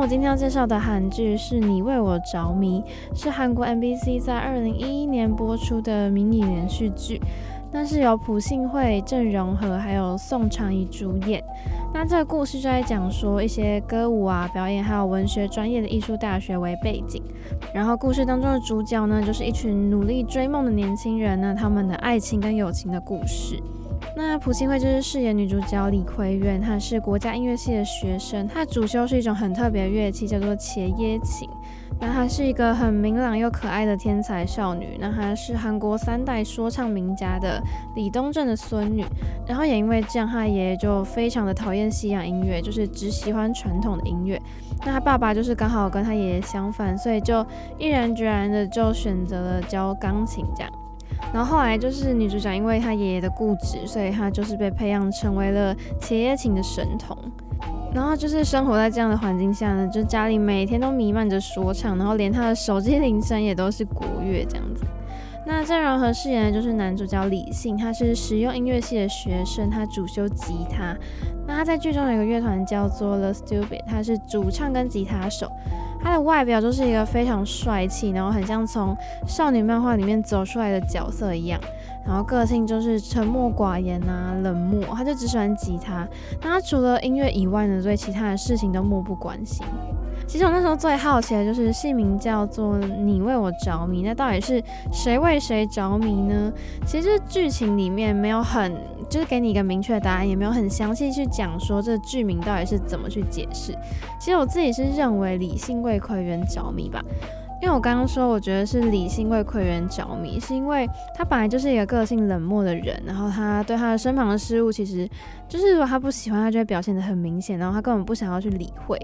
我今天要介绍的韩剧是《你为我着迷》，是韩国 MBC 在二零一一年播出的迷你连续剧。那是由朴信惠、郑容和还有宋长怡主演。那这个故事就在讲说一些歌舞啊、表演还有文学专业的艺术大学为背景。然后故事当中的主角呢，就是一群努力追梦的年轻人呢，他们的爱情跟友情的故事。那朴信惠就是饰演女主角李奎元，她是国家音乐系的学生，她主修是一种很特别的乐器，叫做茄耶琴。那她是一个很明朗又可爱的天才少女。那她是韩国三代说唱名家的李东正的孙女。然后也因为这样，她爷爷就非常的讨厌西洋音乐，就是只喜欢传统的音乐。那她爸爸就是刚好跟她爷爷相反，所以就毅然决然的就选择了教钢琴这样。然后后来就是女主角因为她爷爷的固执，所以她就是被培养成为了茄耶琴的神童。然后就是生活在这样的环境下呢，就家里每天都弥漫着说唱，然后连他的手机铃声也都是国乐这样子。那郑容和饰演的就是男主角李信，他是实用音乐系的学生，他主修吉他。那他在剧中有一个乐团叫做 The Stupid，他是主唱跟吉他手。他的外表就是一个非常帅气，然后很像从少女漫画里面走出来的角色一样。然后个性就是沉默寡言啊，冷漠，他就只喜欢吉他。那他除了音乐以外呢，对其他的事情都漠不关心。其实我那时候最好奇的就是姓名叫做《你为我着迷》，那到底是谁为谁着迷呢？其实剧情里面没有很，就是给你一个明确的答案，也没有很详细去讲说这剧名到底是怎么去解释。其实我自己是认为李信为奎元着迷吧。因为我刚刚说，我觉得是李信为奎元着迷，是因为他本来就是一个个性冷漠的人，然后他对他的身旁的事物，其实就是如果他不喜欢，他就会表现得很明显，然后他根本不想要去理会。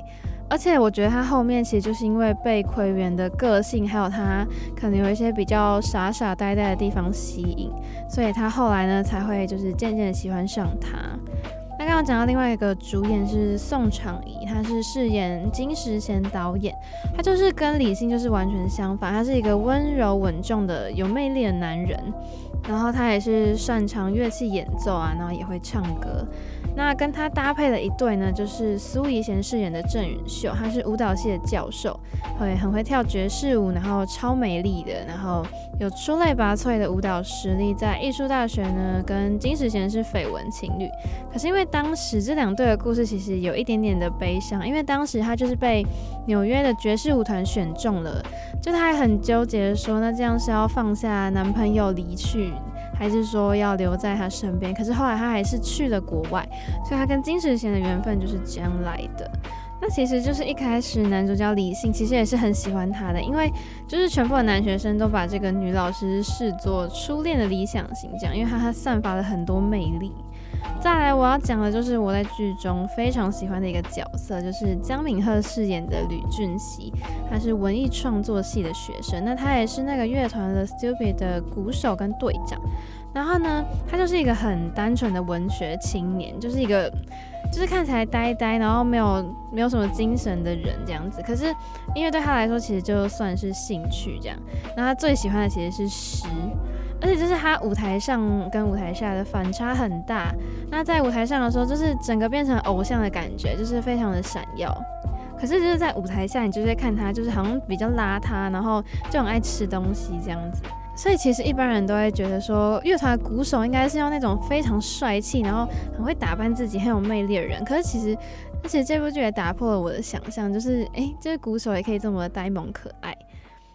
而且我觉得他后面其实就是因为被奎元的个性，还有他可能有一些比较傻傻呆呆的地方吸引，所以他后来呢才会就是渐渐喜欢上他。那刚刚讲到另外一个主演是宋长怡，他是饰演金石贤导演，他就是跟李信就是完全相反，他是一个温柔稳重的有魅力的男人，然后他也是擅长乐器演奏啊，然后也会唱歌。那跟他搭配的一对呢，就是苏怡贤饰演的郑允秀，她是舞蹈系的教授，会很会跳爵士舞，然后超美丽的，然后有出类拔萃的舞蹈实力，在艺术大学呢跟金石贤是绯闻情侣。可是因为当时这两对的故事其实有一点点的悲伤，因为当时他就是被纽约的爵士舞团选中了，就他还很纠结的说，那这样是要放下男朋友离去，还是说要留在他身边？可是后来他还是去了国外。所以他跟金石贤的缘分就是这样来的。那其实就是一开始男主角李信其实也是很喜欢他的，因为就是全部的男学生都把这个女老师视作初恋的理想型，这样，因为他他散发了很多魅力。再来我要讲的就是我在剧中非常喜欢的一个角色，就是姜敏赫饰演的吕俊熙，他是文艺创作系的学生，那他也是那个乐团 The Stupid 的鼓手跟队长。然后呢，他就是一个很单纯的文学青年，就是一个就是看起来呆呆，然后没有没有什么精神的人这样子。可是音乐对他来说，其实就算是兴趣这样。那他最喜欢的其实是诗，而且就是他舞台上跟舞台下的反差很大。那在舞台上的时候，就是整个变成偶像的感觉，就是非常的闪耀。可是就是在舞台下，你就会看他，就是好像比较邋遢，然后就很爱吃东西这样子。所以其实一般人都会觉得说，乐团鼓手应该是用那种非常帅气，然后很会打扮自己、很有魅力的人。可是其实，而且这部剧也打破了我的想象，就是诶，这个鼓手也可以这么呆萌可爱。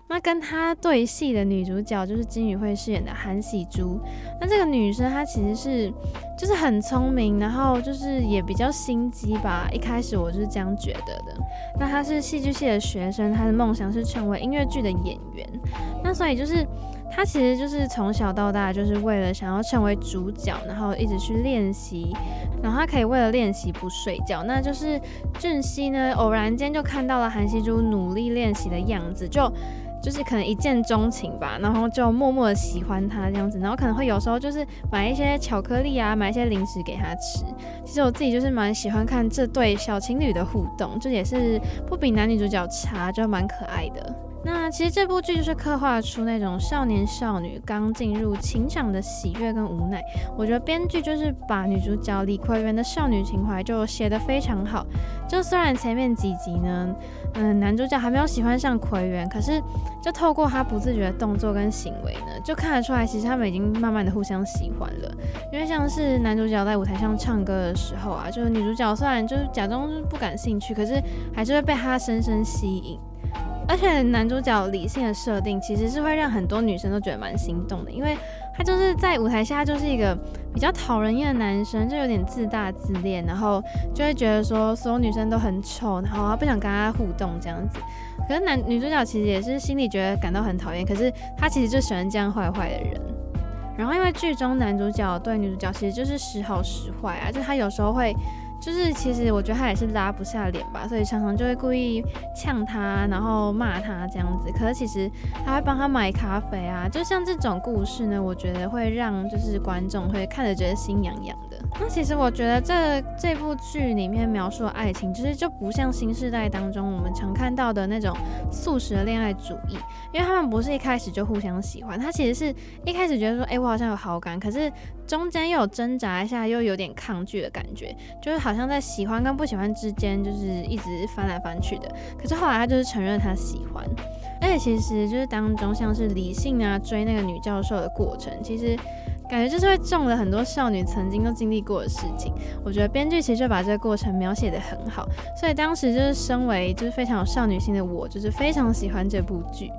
那跟他对戏的女主角就是金宇慧饰演的韩喜珠。那这个女生她其实是就是很聪明，然后就是也比较心机吧。一开始我就是这样觉得的。那她是戏剧系的学生，她的梦想是成为音乐剧的演员。那所以就是。她其实就是从小到大就是为了想要成为主角，然后一直去练习，然后他可以为了练习不睡觉。那就是俊熙呢，偶然间就看到了韩熙珠努力练习的样子，就就是可能一见钟情吧，然后就默默的喜欢他这样子，然后可能会有时候就是买一些巧克力啊，买一些零食给他吃。其实我自己就是蛮喜欢看这对小情侣的互动，就也是不比男女主角差，就蛮可爱的。那其实这部剧就是刻画出那种少年少女刚进入情场的喜悦跟无奈。我觉得编剧就是把女主角李葵园的少女情怀就写得非常好。就虽然前面几集呢，嗯，男主角还没有喜欢上葵园，可是就透过他不自觉的动作跟行为呢，就看得出来，其实他们已经慢慢的互相喜欢了。因为像是男主角在舞台上唱歌的时候啊，就是女主角虽然就是假装不感兴趣，可是还是会被他深深吸引。而且男主角理性的设定其实是会让很多女生都觉得蛮心动的，因为他就是在舞台下就是一个比较讨人厌的男生，就有点自大自恋，然后就会觉得说所有女生都很丑，然后他不想跟他互动这样子。可是男女主角其实也是心里觉得感到很讨厌，可是他其实就喜欢这样坏坏的人。然后因为剧中男主角对女主角其实就是时好时坏啊，就他有时候会。就是其实我觉得他也是拉不下脸吧，所以常常就会故意呛他，然后骂他这样子。可是其实他会帮他买咖啡啊，就像这种故事呢，我觉得会让就是观众会看着觉得心痒痒的。那其实我觉得这这部剧里面描述的爱情，其实就不像新世代当中我们常看到的那种速食的恋爱主义，因为他们不是一开始就互相喜欢，他其实是一开始觉得说，哎、我好像有好感，可是中间又有挣扎一下，又有点抗拒的感觉，就是好像在喜欢跟不喜欢之间，就是一直翻来翻去的。可是后来他就是承认他喜欢，而且其实就是当中像是理性啊追那个女教授的过程，其实。感觉就是会中了很多少女曾经都经历过的事情，我觉得编剧其实就把这个过程描写得很好，所以当时就是身为就是非常有少女心的我，就是非常喜欢这部剧。